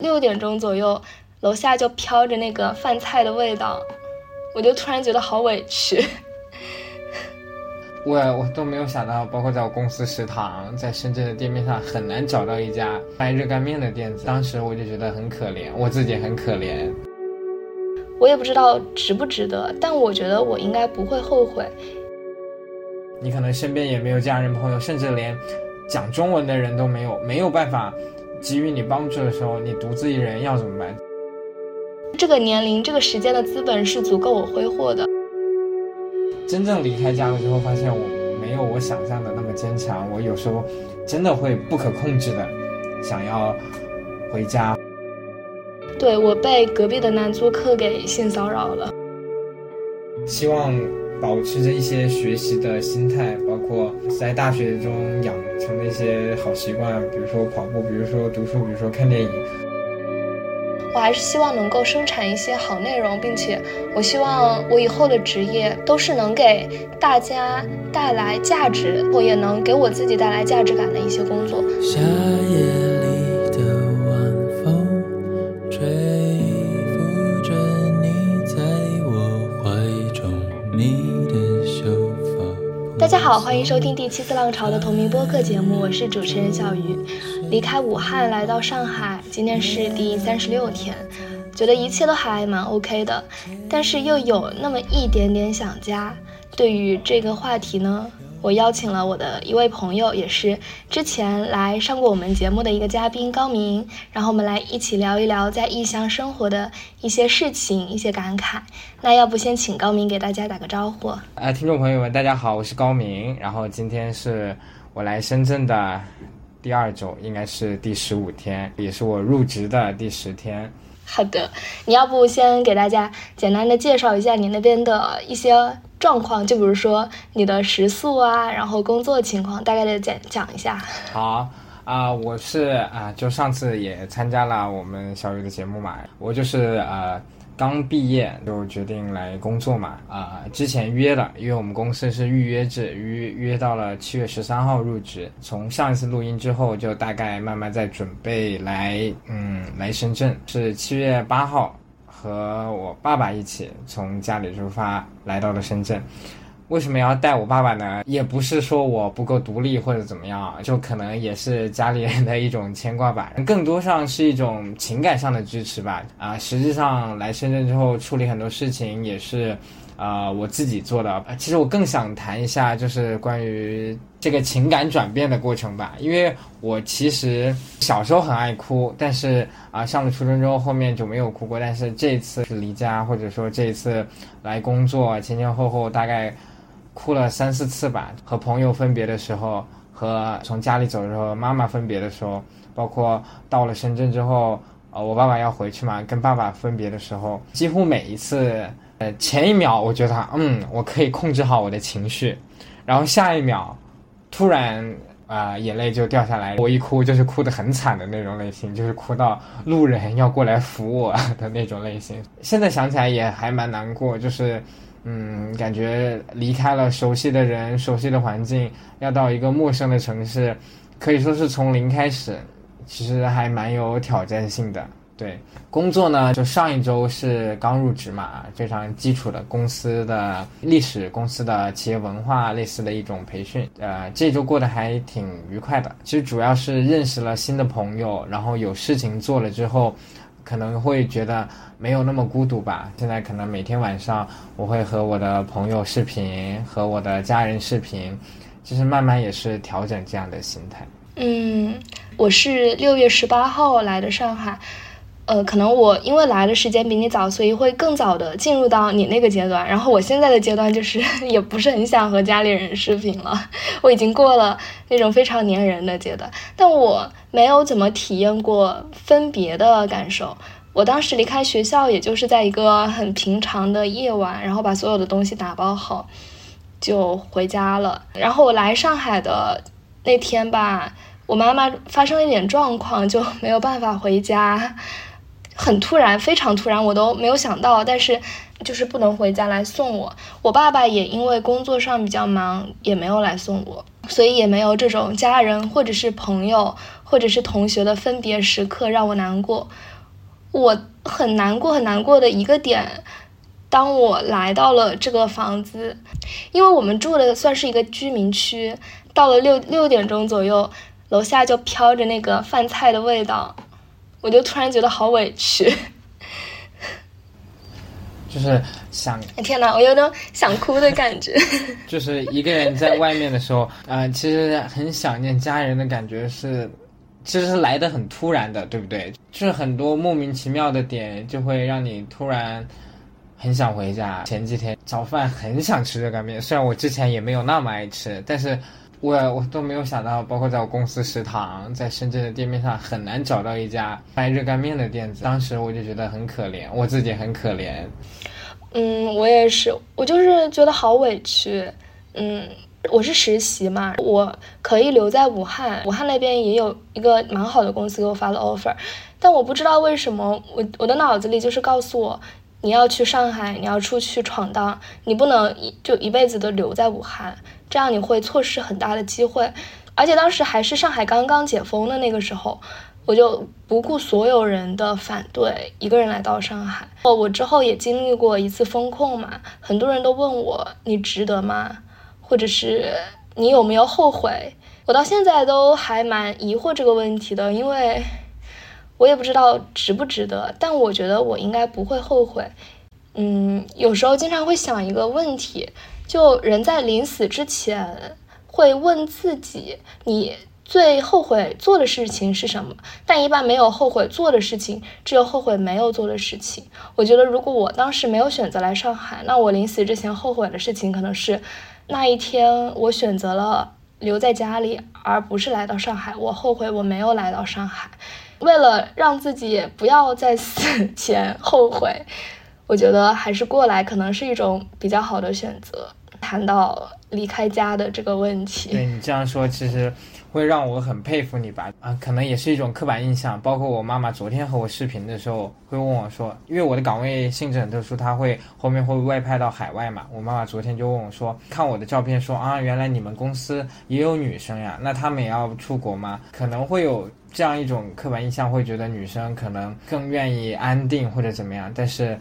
六点钟左右，楼下就飘着那个饭菜的味道，我就突然觉得好委屈。我我都没有想到，包括在我公司食堂，在深圳的店面上很难找到一家卖热干面的店子。当时我就觉得很可怜，我自己很可怜。我也不知道值不值得，但我觉得我应该不会后悔。你可能身边也没有家人朋友，甚至连讲中文的人都没有，没有办法给予你帮助的时候，你独自一人要怎么办？这个年龄、这个时间的资本是足够我挥霍的。真正离开家了之后，发现我没有我想象的那么坚强。我有时候真的会不可控制的想要回家。对我被隔壁的男租客给性骚扰了。希望保持着一些学习的心态，包括在大学中养成的一些好习惯，比如说跑步，比如说读书，比如说看电影。我还是希望能够生产一些好内容，并且我希望我以后的职业都是能给大家带来价值，我也能给我自己带来价值感的一些工作。夏夜好，欢迎收听第七次浪潮的同名播客节目，我是主持人小鱼。离开武汉来到上海，今天是第三十六天，觉得一切都还蛮 OK 的，但是又有那么一点点想家。对于这个话题呢，我邀请了我的一位朋友，也是之前来上过我们节目的一个嘉宾高明，然后我们来一起聊一聊在异乡生活的一些事情、一些感慨。那要不先请高明给大家打个招呼？啊，听众朋友们，大家好，我是高明，然后今天是我来深圳的。第二周应该是第十五天，也是我入职的第十天。好的，你要不先给大家简单的介绍一下你那边的一些状况，就比如说你的食宿啊，然后工作情况，大概的讲讲一下。好啊，我是啊，就上次也参加了我们小雨的节目嘛，我就是呃。刚毕业就决定来工作嘛，啊，之前约了，因为我们公司是预约制，约约到了七月十三号入职。从上一次录音之后，就大概慢慢在准备来，嗯，来深圳，是七月八号和我爸爸一起从家里出发来到了深圳。为什么要带我爸爸呢？也不是说我不够独立或者怎么样，就可能也是家里人的一种牵挂吧，更多上是一种情感上的支持吧。啊，实际上来深圳之后处理很多事情也是，啊，我自己做的。其实我更想谈一下，就是关于这个情感转变的过程吧。因为我其实小时候很爱哭，但是啊，上了初中之后后面就没有哭过。但是这次是离家，或者说这一次来工作，前前后后大概。哭了三四次吧，和朋友分别的时候，和从家里走的时候，妈妈分别的时候，包括到了深圳之后，呃，我爸爸要回去嘛，跟爸爸分别的时候，几乎每一次，呃，前一秒我觉得，嗯，我可以控制好我的情绪，然后下一秒，突然啊，眼泪就掉下来，我一哭就是哭得很惨的那种类型，就是哭到路人要过来扶我的那种类型。现在想起来也还蛮难过，就是。嗯，感觉离开了熟悉的人、熟悉的环境，要到一个陌生的城市，可以说是从零开始，其实还蛮有挑战性的。对，工作呢，就上一周是刚入职嘛，非常基础的公司的历史、公司的企业文化类似的一种培训。呃，这周过得还挺愉快的。其实主要是认识了新的朋友，然后有事情做了之后。可能会觉得没有那么孤独吧。现在可能每天晚上我会和我的朋友视频，和我的家人视频，其实慢慢也是调整这样的心态。嗯，我是六月十八号来的上海，呃，可能我因为来的时间比你早，所以会更早的进入到你那个阶段。然后我现在的阶段就是 也不是很想和家里人视频了，我已经过了那种非常粘人的阶段，但我。没有怎么体验过分别的感受。我当时离开学校，也就是在一个很平常的夜晚，然后把所有的东西打包好，就回家了。然后我来上海的那天吧，我妈妈发生了一点状况，就没有办法回家，很突然，非常突然，我都没有想到。但是就是不能回家来送我。我爸爸也因为工作上比较忙，也没有来送我。所以也没有这种家人或者是朋友或者是同学的分别时刻让我难过。我很难过很难过的一个点，当我来到了这个房子，因为我们住的算是一个居民区，到了六六点钟左右，楼下就飘着那个饭菜的味道，我就突然觉得好委屈。就是想，天哪，我有种想哭的感觉。就是一个人在外面的时候，呃，其实很想念家人的感觉是，其实是来的很突然的，对不对？就是很多莫名其妙的点，就会让你突然很想回家。前几天早饭很想吃热干面，虽然我之前也没有那么爱吃，但是我我都没有想到，包括在我公司食堂，在深圳的店面上很难找到一家卖热干面的店子。当时我就觉得很可怜，我自己很可怜。嗯，我也是，我就是觉得好委屈。嗯，我是实习嘛，我可以留在武汉，武汉那边也有一个蛮好的公司给我发了 offer，但我不知道为什么，我我的脑子里就是告诉我，你要去上海，你要出去闯荡，你不能一就一辈子都留在武汉，这样你会错失很大的机会，而且当时还是上海刚刚解封的那个时候。我就不顾所有人的反对，一个人来到上海。哦，我之后也经历过一次风控嘛，很多人都问我你值得吗？或者是你有没有后悔？我到现在都还蛮疑惑这个问题的，因为我也不知道值不值得。但我觉得我应该不会后悔。嗯，有时候经常会想一个问题，就人在临死之前会问自己，你。最后悔做的事情是什么？但一般没有后悔做的事情，只有后悔没有做的事情。我觉得，如果我当时没有选择来上海，那我临死之前后悔的事情，可能是那一天我选择了留在家里，而不是来到上海。我后悔我没有来到上海。为了让自己不要在死前后悔，我觉得还是过来可能是一种比较好的选择。谈到离开家的这个问题，对你这样说，其实。会让我很佩服你吧？啊，可能也是一种刻板印象。包括我妈妈昨天和我视频的时候，会问我说，因为我的岗位性质很特殊，他会后面会外派到海外嘛。我妈妈昨天就问我说，看我的照片说啊，原来你们公司也有女生呀？那他们也要出国吗？可能会有这样一种刻板印象，会觉得女生可能更愿意安定或者怎么样。但是，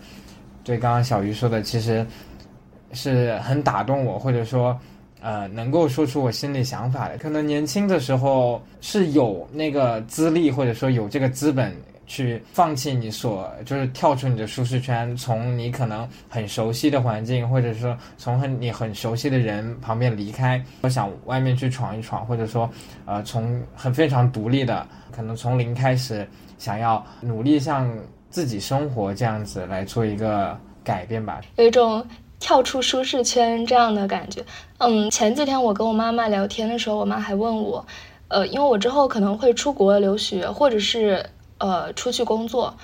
对刚刚小鱼说的，其实是很打动我，或者说。呃，能够说出我心里想法的，可能年轻的时候是有那个资历，或者说有这个资本去放弃你所，就是跳出你的舒适圈，从你可能很熟悉的环境，或者说从很你很熟悉的人旁边离开，我想外面去闯一闯，或者说，呃，从很非常独立的，可能从零开始，想要努力向自己生活这样子来做一个改变吧，有一种。跳出舒适圈这样的感觉，嗯，前几天我跟我妈妈聊天的时候，我妈还问我，呃，因为我之后可能会出国留学，或者是呃出去工作，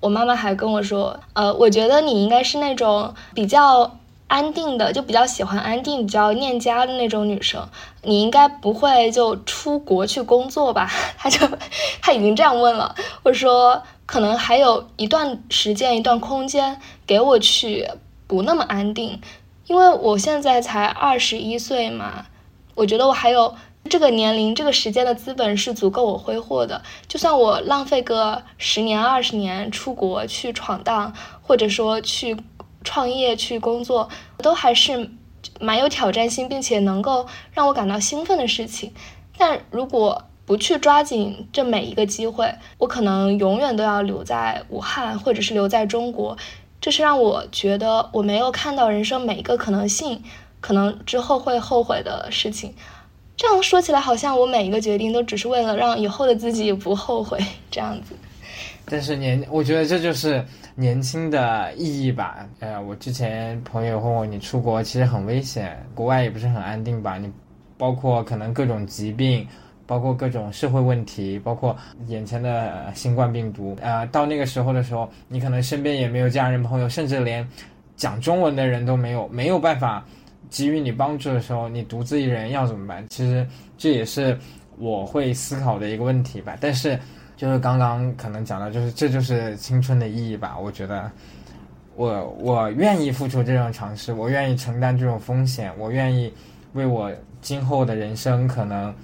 我妈妈还跟我说，呃，我觉得你应该是那种比较安定的，就比较喜欢安定、比较念家的那种女生，你应该不会就出国去工作吧？她就她已经这样问了，我说可能还有一段时间、一段空间给我去。不那么安定，因为我现在才二十一岁嘛，我觉得我还有这个年龄、这个时间的资本是足够我挥霍的。就算我浪费个十年、二十年出国去闯荡，或者说去创业、去工作，都还是蛮有挑战性，并且能够让我感到兴奋的事情。但如果不去抓紧这每一个机会，我可能永远都要留在武汉，或者是留在中国。这是让我觉得我没有看到人生每一个可能性，可能之后会后悔的事情。这样说起来，好像我每一个决定都只是为了让以后的自己不后悔这样子。但是年，我觉得这就是年轻的意义吧。呃，我之前朋友问我，你出国其实很危险，国外也不是很安定吧？你包括可能各种疾病。包括各种社会问题，包括眼前的新冠病毒，呃，到那个时候的时候，你可能身边也没有家人朋友，甚至连讲中文的人都没有，没有办法给予你帮助的时候，你独自一人要怎么办？其实这也是我会思考的一个问题吧。但是就是刚刚可能讲到，就是这就是青春的意义吧。我觉得我我愿意付出这种尝试，我愿意承担这种风险，我愿意。为我今后的人生可能，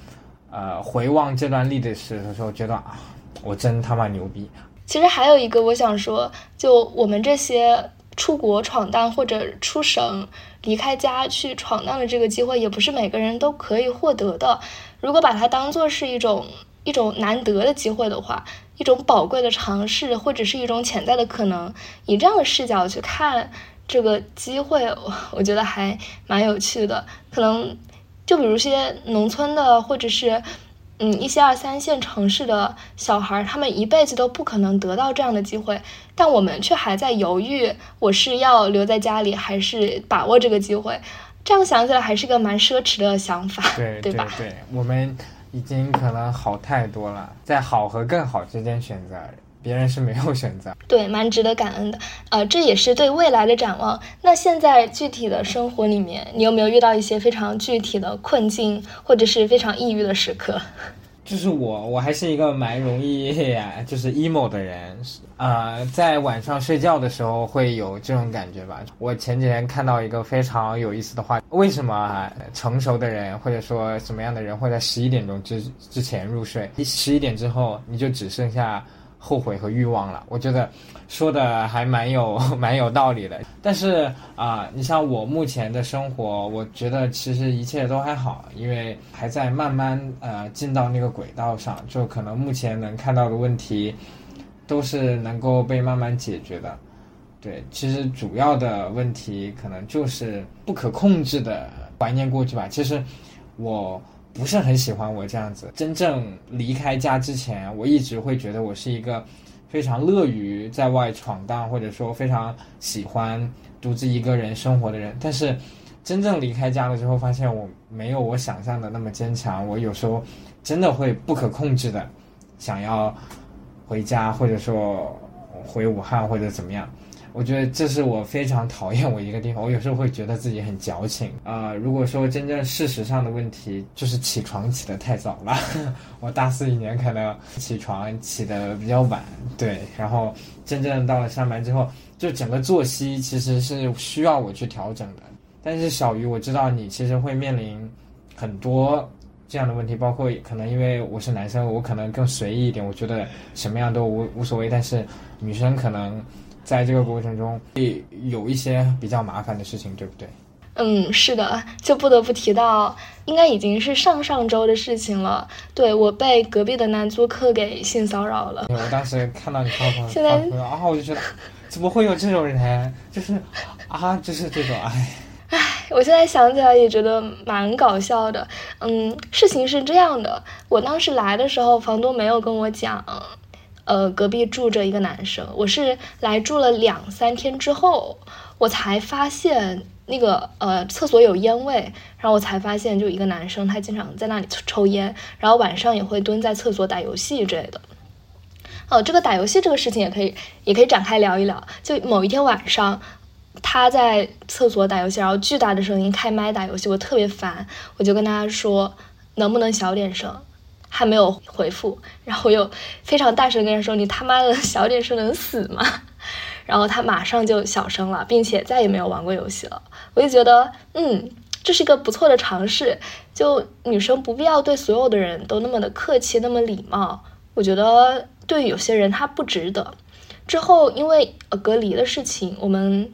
呃，回望这段历史的时候，觉得啊，我真他妈牛逼。其实还有一个我想说，就我们这些出国闯荡或者出省离开家去闯荡的这个机会，也不是每个人都可以获得的。如果把它当做是一种一种难得的机会的话，一种宝贵的尝试，或者是一种潜在的可能，以这样的视角去看这个机会，我我觉得还蛮有趣的。可能就比如些农村的，或者是嗯一些二三线城市的小孩，他们一辈子都不可能得到这样的机会，但我们却还在犹豫，我是要留在家里，还是把握这个机会？这样想起来，还是个蛮奢侈的想法，对对吧？对，我们。已经可能好太多了，在好和更好之间选择，别人是没有选择。对，蛮值得感恩的。呃，这也是对未来的展望。那现在具体的生活里面，你有没有遇到一些非常具体的困境，或者是非常抑郁的时刻？就是我，我还是一个蛮容易就是 emo 的人，呃，在晚上睡觉的时候会有这种感觉吧。我前几天看到一个非常有意思的话，为什么成熟的人或者说什么样的人会在十一点钟之之前入睡？十一点之后你就只剩下。后悔和欲望了，我觉得说的还蛮有 蛮有道理的。但是啊，你像我目前的生活，我觉得其实一切都还好，因为还在慢慢呃进到那个轨道上，就可能目前能看到的问题都是能够被慢慢解决的。对，其实主要的问题可能就是不可控制的怀念过去吧。其实我。不是很喜欢我这样子。真正离开家之前，我一直会觉得我是一个非常乐于在外闯荡，或者说非常喜欢独自一个人生活的人。但是，真正离开家了之后，发现我没有我想象的那么坚强。我有时候真的会不可控制的想要回家，或者说回武汉或者怎么样。我觉得这是我非常讨厌我一个地方，我有时候会觉得自己很矫情啊。如果说真正事实上的问题，就是起床起得太早了。我大四一年可能起床起得比较晚，对。然后真正到了上班之后，就整个作息其实是需要我去调整的。但是小鱼，我知道你其实会面临很多这样的问题，包括可能因为我是男生，我可能更随意一点，我觉得什么样都无无所谓。但是女生可能。在这个过程中会有一些比较麻烦的事情，对不对？嗯，是的，就不得不提到，应该已经是上上周的事情了。对我被隔壁的男租客给性骚扰了。我当时看到你发朋友圈啊，我就觉得怎么会有这种人？就是啊，就是这种哎。唉，我现在想起来也觉得蛮搞笑的。嗯，事情是这样的，我当时来的时候，房东没有跟我讲。呃，隔壁住着一个男生，我是来住了两三天之后，我才发现那个呃厕所有烟味，然后我才发现就一个男生，他经常在那里抽烟，然后晚上也会蹲在厕所打游戏之类的。哦，这个打游戏这个事情也可以也可以展开聊一聊。就某一天晚上，他在厕所打游戏，然后巨大的声音开麦打游戏，我特别烦，我就跟他说能不能小点声。还没有回复，然后又非常大声跟他说：“你他妈的小点声能死吗？” 然后他马上就小声了，并且再也没有玩过游戏了。我就觉得，嗯，这是一个不错的尝试。就女生不必要对所有的人都那么的客气，那么礼貌。我觉得对有些人他不值得。之后因为隔离的事情，我们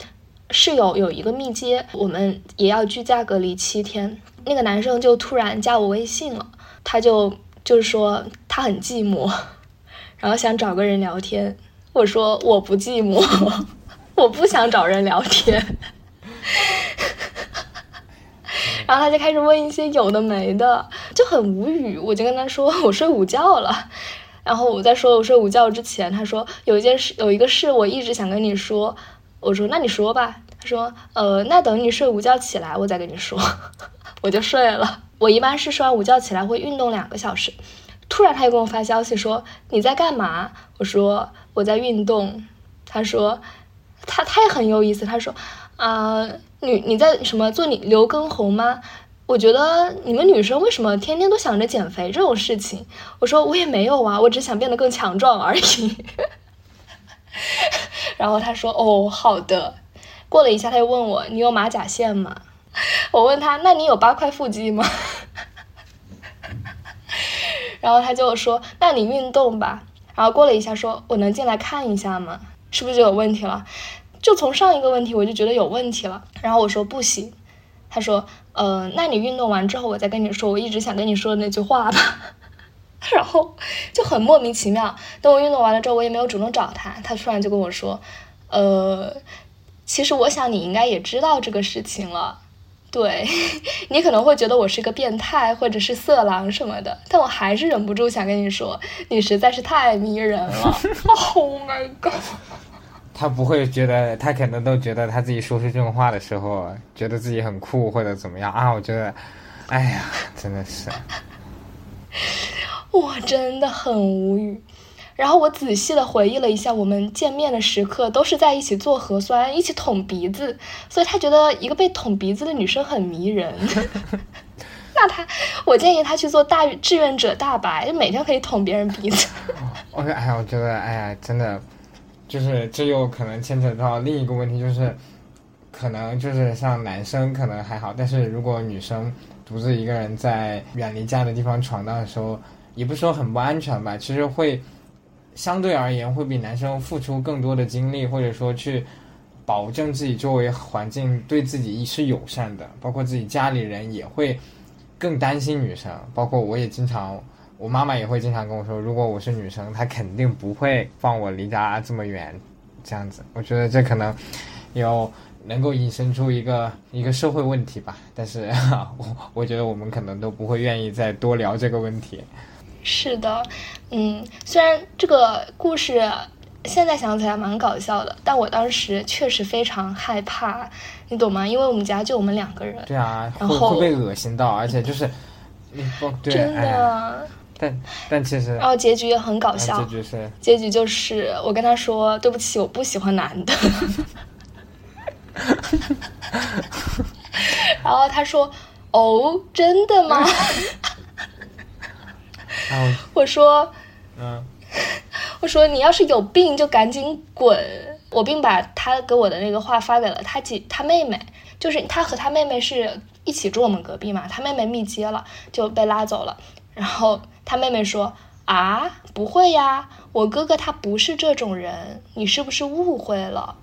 室友有一个密接，我们也要居家隔离七天。那个男生就突然加我微信了，他就。就是说他很寂寞，然后想找个人聊天。我说我不寂寞，我不想找人聊天。然后他就开始问一些有的没的，就很无语。我就跟他说我睡午觉了。然后我在说我睡午觉之前，他说有一件事，有一个事我一直想跟你说。我说那你说吧。他说呃，那等你睡午觉起来我再跟你说。我就睡了。我一般是睡完午觉起来会运动两个小时，突然他又给我发消息说你在干嘛？我说我在运动。他说他他也很有意思，他说啊你你在什么做你刘畊宏吗？我觉得你们女生为什么天天都想着减肥这种事情？我说我也没有啊，我只想变得更强壮而已。然后他说哦好的。过了一下他又问我你有马甲线吗？我问他，那你有八块腹肌吗？然后他就说，那你运动吧。然后过了一下，说我能进来看一下吗？是不是就有问题了？就从上一个问题我就觉得有问题了。然后我说不行。他说，呃，那你运动完之后，我再跟你说我一直想跟你说的那句话吧。然后就很莫名其妙。等我运动完了之后，我也没有主动找他，他突然就跟我说，呃，其实我想你应该也知道这个事情了。对 你可能会觉得我是个变态或者是色狼什么的，但我还是忍不住想跟你说，你实在是太迷人了。Oh my god！他不会觉得，他可能都觉得他自己说出这种话的时候，觉得自己很酷或者怎么样啊？我觉得，哎呀，真的是，我真的很无语。然后我仔细的回忆了一下，我们见面的时刻都是在一起做核酸，一起捅鼻子，所以他觉得一个被捅鼻子的女生很迷人。那他，我建议他去做大志愿者大白，就每天可以捅别人鼻子。我哎呀，我觉得哎呀，真的，就是这又可能牵扯到另一个问题，就是可能就是像男生可能还好，但是如果女生独自一个人在远离家的地方闯荡的时候，也不说很不安全吧，其实会。相对而言，会比男生付出更多的精力，或者说去保证自己周围环境对自己是友善的，包括自己家里人也会更担心女生。包括我也经常，我妈妈也会经常跟我说，如果我是女生，她肯定不会放我离家这么远，这样子。我觉得这可能有能够引申出一个一个社会问题吧。但是 我我觉得我们可能都不会愿意再多聊这个问题。是的，嗯，虽然这个故事现在想起来蛮搞笑的，但我当时确实非常害怕，你懂吗？因为我们家就我们两个人。对啊，然后会被恶心到，而且就是，真的。但但其实，然后结局也很搞笑。结局是？结局就是我跟他说对不起，我不喜欢男的。然后他说：“哦，真的吗？” 我说，嗯，我说你要是有病就赶紧滚！我并把他给我的那个话发给了他姐、他妹妹，就是他和他妹妹是一起住我们隔壁嘛，他妹妹密接了就被拉走了。然后他妹妹说：“啊，不会呀，我哥哥他不是这种人，你是不是误会了？”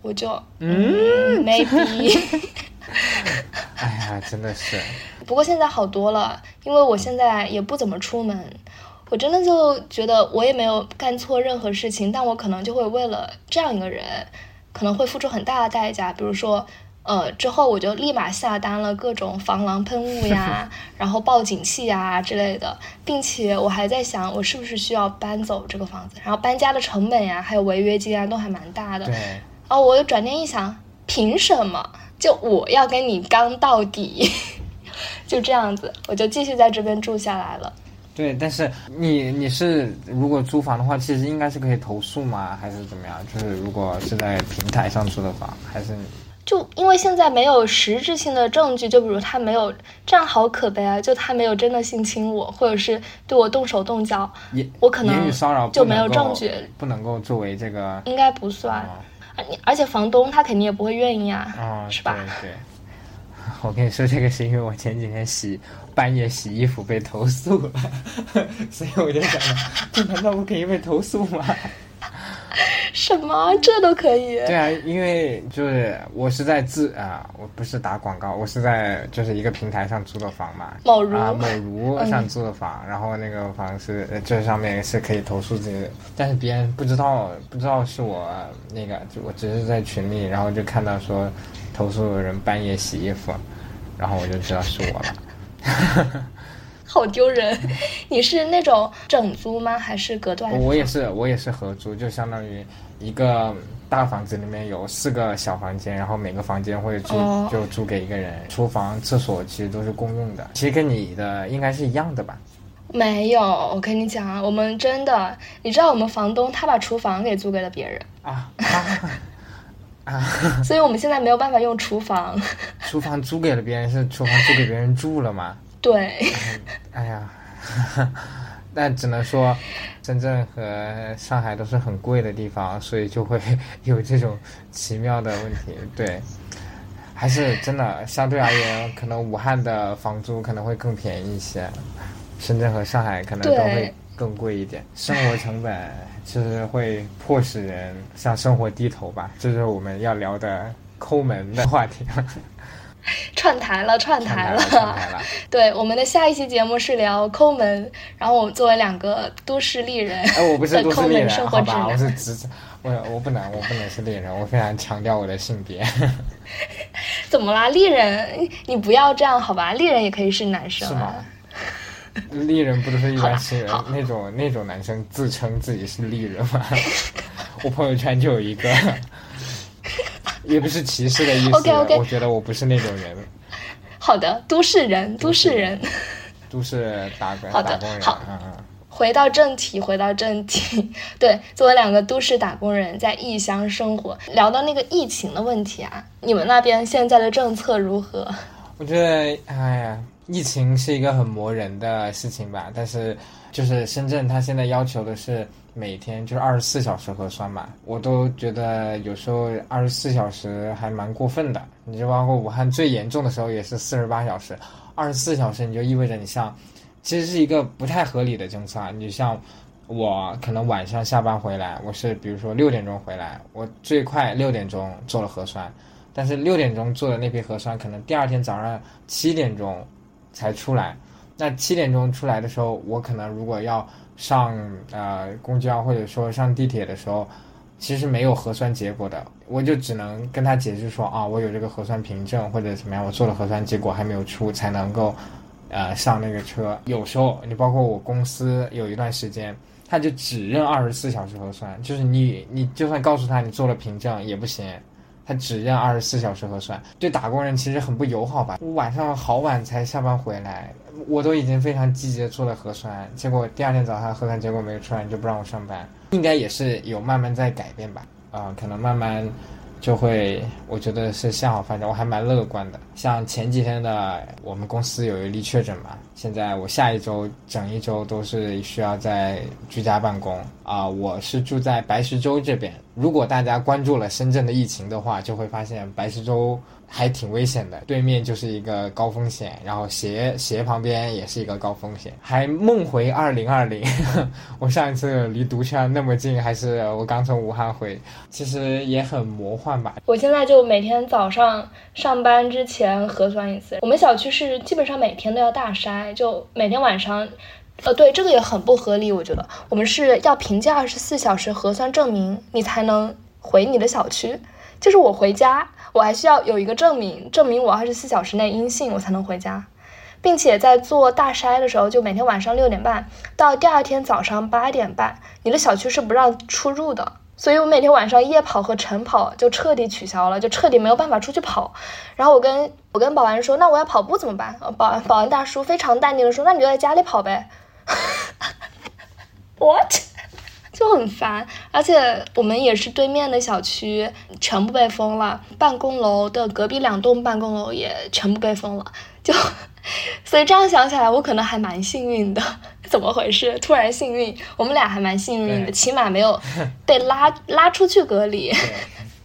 我就嗯，maybe。哎呀，真的是。不过现在好多了，因为我现在也不怎么出门。我真的就觉得我也没有干错任何事情，但我可能就会为了这样一个人，可能会付出很大的代价。比如说，呃，之后我就立马下单了各种防狼喷雾呀，然后报警器呀之类的，并且我还在想，我是不是需要搬走这个房子？然后搬家的成本呀，还有违约金啊，都还蛮大的。对。哦，我又转念一想，凭什么就我要跟你刚到底？就这样子，我就继续在这边住下来了。对，但是你你是如果租房的话，其实应该是可以投诉吗？还是怎么样？就是如果是在平台上租的房，还是就因为现在没有实质性的证据，就比如他没有这样，好可悲啊！就他没有真的性侵我，或者是对我动手动脚，我可能言语骚扰就没有证据，不能够作为这个，应该不算。而且房东他肯定也不会愿意啊，是吧？对。我跟你说这个是因为我前几天洗半夜洗衣服被投诉了，所以我就想，这难道不可以被投诉吗？什么？这都可以？对啊，因为就是我是在自啊，我不是打广告，我是在就是一个平台上租的房嘛，某如啊某如上租的房，然后那个房是这上面是可以投诉自己的，但是别人不知道不知道是我那个，就我只是在群里，然后就看到说。投诉人半夜洗衣服，然后我就知道是我了，好丢人！你是那种整租吗？还是隔断？我也是，我也是合租，就相当于一个大房子里面有四个小房间，然后每个房间会租就租给一个人，厨房、厕所其实都是公用的。其实跟你的应该是一样的吧？没有，我跟你讲啊，我们真的，你知道我们房东他把厨房给租给了别人啊 啊。所以我们现在没有办法用厨房。厨房租给了别人，是厨房租给别人住了吗？对。哎呀，那只能说，深圳和上海都是很贵的地方，所以就会有这种奇妙的问题。对。还是真的相对而言，可能武汉的房租可能会更便宜一些，深圳和上海可能都会更贵一点，生活成本其实会迫使人向生活低头吧。这是我们要聊的抠门的话题。串台了，串台了，串台了。对，我们的下一期节目是聊抠门，然后我们作为两个都市丽人，哎，我不是都市丽人，好吧，我是直，我我不能，我不能是丽人，我非常强调我的性别。怎么啦，丽人？你不要这样好吧？丽人也可以是男生。是吗？丽人不都是一般新人那种那种男生自称自己是丽人吗？我朋友圈就有一个。也不是歧视的意思。OK OK，我觉得我不是那种人。好的，都市人，都市人，都市打工好的，好，嗯嗯。回到正题，回到正题。对，作为两个都市打工人，在异乡生活，聊到那个疫情的问题啊，你们那边现在的政策如何？我觉得，哎呀，疫情是一个很磨人的事情吧。但是，就是深圳，它现在要求的是。每天就是二十四小时核酸嘛，我都觉得有时候二十四小时还蛮过分的。你就包括武汉最严重的时候也是四十八小时，二十四小时你就意味着你像，其实是一个不太合理的政策啊。你像我可能晚上下班回来，我是比如说六点钟回来，我最快六点钟做了核酸，但是六点钟做的那批核酸可能第二天早上七点钟才出来，那七点钟出来的时候，我可能如果要。上呃公交或者说上地铁的时候，其实没有核酸结果的，我就只能跟他解释说啊，我有这个核酸凭证或者怎么样，我做了核酸结果还没有出，才能够呃上那个车。有时候你包括我公司有一段时间，他就只认二十四小时核酸，就是你你就算告诉他你做了凭证也不行。他只认二十四小时核酸，对打工人其实很不友好吧？我晚上好晚才下班回来，我都已经非常积极的做了核酸，结果第二天早上核酸结果没有出来，就不让我上班，应该也是有慢慢在改变吧？啊，可能慢慢。就会，我觉得是向好发展，我还蛮乐观的。像前几天的，我们公司有一例确诊嘛，现在我下一周整一周都是需要在居家办公啊。我是住在白石洲这边，如果大家关注了深圳的疫情的话，就会发现白石洲。还挺危险的，对面就是一个高风险，然后斜斜旁边也是一个高风险，还梦回二零二零。我上一次离毒圈那么近，还是我刚从武汉回，其实也很魔幻吧。我现在就每天早上上班之前核酸一次，我们小区是基本上每天都要大筛，就每天晚上，呃，对，这个也很不合理，我觉得我们是要凭借二十四小时核酸证明，你才能回你的小区，就是我回家。我还需要有一个证明，证明我二十四小时内阴性，我才能回家，并且在做大筛的时候，就每天晚上六点半到第二天早上八点半，你的小区是不让出入的，所以我每天晚上夜跑和晨跑就彻底取消了，就彻底没有办法出去跑。然后我跟我跟保安说，那我要跑步怎么办？保安保安大叔非常淡定的说，那你就在家里跑呗。What？就很烦，而且我们也是对面的小区全部被封了，办公楼的隔壁两栋办公楼也全部被封了，就，所以这样想起来，我可能还蛮幸运的。怎么回事？突然幸运？我们俩还蛮幸运的，起码没有 被拉拉出去隔离，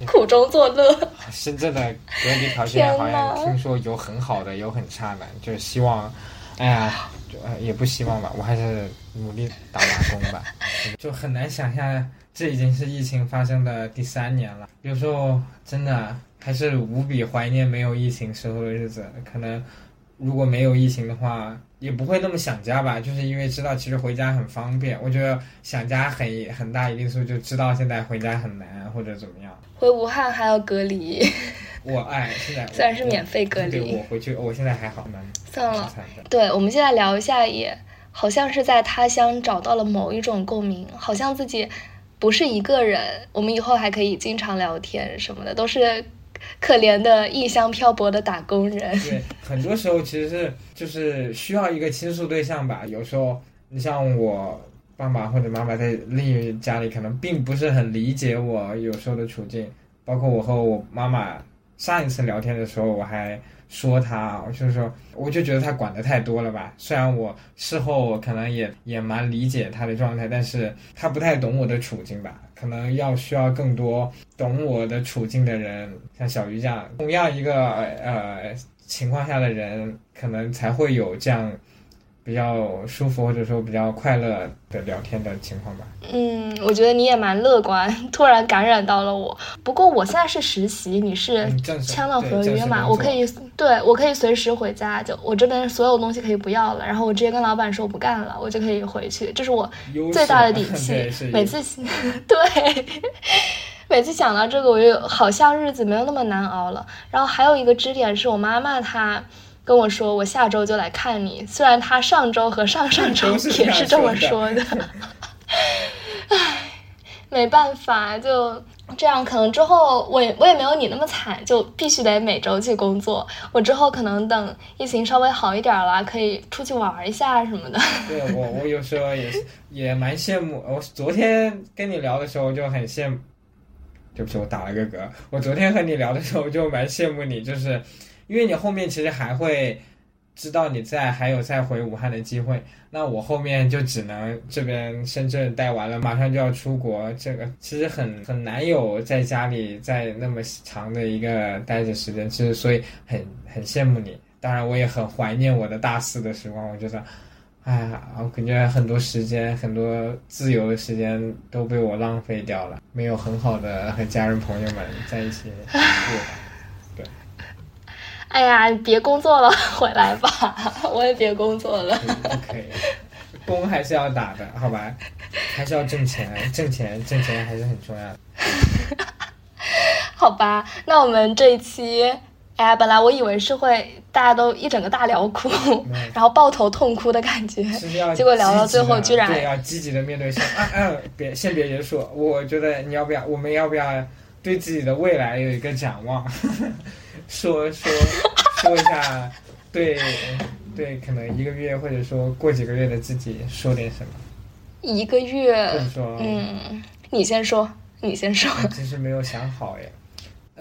苦中作乐。深圳的隔离条件好像听说有很好的，有很差的，就是希望，哎呀。就，也不希望吧，我还是努力打打工吧。就很难想象，这已经是疫情发生的第三年了。有时候真的还是无比怀念没有疫情时候的日子。可能如果没有疫情的话，也不会那么想家吧。就是因为知道其实回家很方便。我觉得想家很很大一定数就知道现在回家很难或者怎么样。回武汉还要隔离。我哎，现在虽然是免费隔离，对我回去，我现在还好，蛮算了。对，我们现在聊一下，也好像是在他乡找到了某一种共鸣，好像自己不是一个人。我们以后还可以经常聊天什么的，都是可怜的异乡漂泊的打工人。对，很多时候其实是就是需要一个倾诉对象吧。有时候你像我爸爸或者妈妈在另一家里，可能并不是很理解我有时候的处境。包括我和我妈妈上一次聊天的时候我还说他，就是说我就觉得他管的太多了吧。虽然我事后可能也也蛮理解他的状态，但是他不太懂我的处境吧。可能要需要更多懂我的处境的人，像小鱼这样，同样一个呃情况下的人，可能才会有这样。比较舒服或者说比较快乐的聊天的情况吧。嗯，我觉得你也蛮乐观，突然感染到了我。不过我现在是实习，你是签了合约嘛？我可以，对我可以随时回家，就我这边所有东西可以不要了，然后我直接跟老板说我不干了，我就可以回去，这是我最大的底气。每次 对，每次想到这个，我就好像日子没有那么难熬了。然后还有一个支点是我妈妈她。跟我说，我下周就来看你。虽然他上周和上上周也是这么说的，唉，没办法，就这样。可能之后我也我也没有你那么惨，就必须得每周去工作。我之后可能等疫情稍微好一点了，可以出去玩一下什么的。对我，我有时候也 也蛮羡慕。我昨天跟你聊的时候就很羡慕，对不起，我打了个嗝。我昨天和你聊的时候就蛮羡慕你，就是。因为你后面其实还会知道你在还有再回武汉的机会，那我后面就只能这边深圳待完了，马上就要出国，这个其实很很难有在家里在那么长的一个待着时间，其实所以很很羡慕你。当然我也很怀念我的大四的时光，我觉得，哎呀，我感觉很多时间很多自由的时间都被我浪费掉了，没有很好的和家人朋友们在一起过。哎呀，你别工作了，回来吧，我也别工作了。可以，工还是要打的，好吧？还是要挣钱，挣钱，挣钱还是很重要的。好吧，那我们这一期，哎呀，本来我以为是会大家都一整个大聊哭，然后抱头痛哭的感觉，结果聊到最后居然对要积极的面对先啊啊，别先别结束，我觉得你要不要，我们要不要对自己的未来有一个展望？说说说一下，对对，可能一个月或者说过几个月的自己说点什么。一个月，说，嗯，你先说，你先说。其实没有想好耶，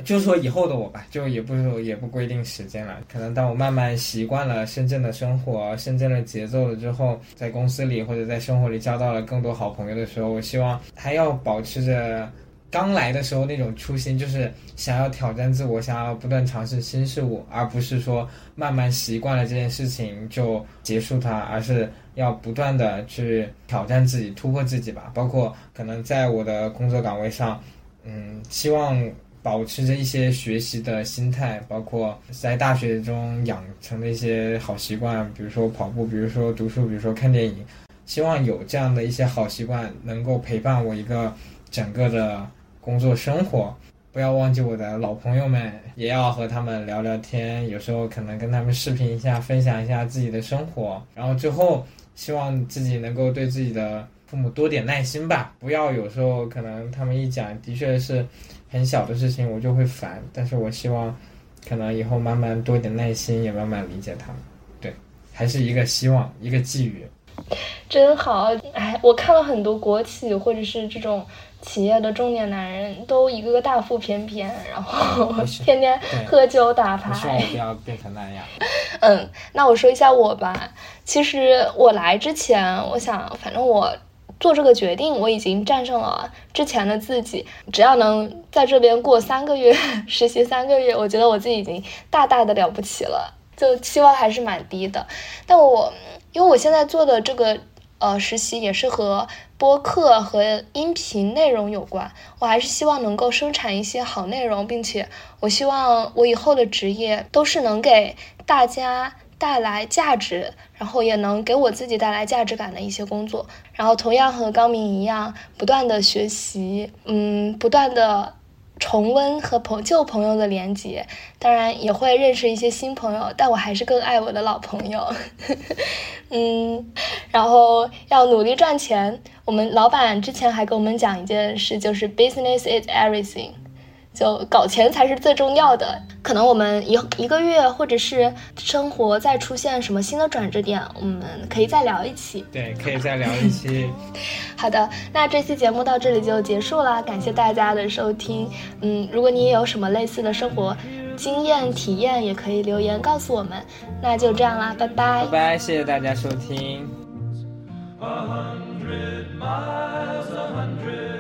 就是说以后的我吧，就也不也不规定时间了。可能当我慢慢习惯了深圳的生活、深圳的节奏了之后，在公司里或者在生活里交到了更多好朋友的时候，我希望还要保持着。刚来的时候那种初心，就是想要挑战自我，想要不断尝试新事物，而不是说慢慢习惯了这件事情就结束它，而是要不断的去挑战自己、突破自己吧。包括可能在我的工作岗位上，嗯，希望保持着一些学习的心态，包括在大学中养成的一些好习惯，比如说跑步，比如说读书，比如说看电影，希望有这样的一些好习惯能够陪伴我一个整个的。工作生活，不要忘记我的老朋友们，也要和他们聊聊天。有时候可能跟他们视频一下，分享一下自己的生活。然后最后，希望自己能够对自己的父母多点耐心吧。不要有时候可能他们一讲，的确是很小的事情，我就会烦。但是我希望，可能以后慢慢多点耐心，也慢慢理解他们。对，还是一个希望，一个寄语。真好，哎，我看了很多国企或者是这种。企业的中年男人都一个个大腹便便，然后 天天喝酒打牌。希望不要变成那样。嗯，那我说一下我吧。其实我来之前，我想，反正我做这个决定，我已经战胜了之前的自己。只要能在这边过三个月实习三个月，我觉得我自己已经大大的了不起了。就期望还是蛮低的。但我因为我现在做的这个呃实习也是和。播客和音频内容有关，我还是希望能够生产一些好内容，并且我希望我以后的职业都是能给大家带来价值，然后也能给我自己带来价值感的一些工作。然后同样和高明一样，不断的学习，嗯，不断的。重温和朋旧朋友的连接，当然也会认识一些新朋友，但我还是更爱我的老朋友。嗯，然后要努力赚钱。我们老板之前还跟我们讲一件事，就是 business is everything。就搞钱才是最重要的。可能我们一一个月，或者是生活再出现什么新的转折点，我们可以再聊一期。对，可以再聊一期。好的，那这期节目到这里就结束了，感谢大家的收听。嗯，如果你也有什么类似的生活经验体验，也可以留言告诉我们。那就这样啦，拜拜。拜拜，谢谢大家收听。A hundred miles, a hundred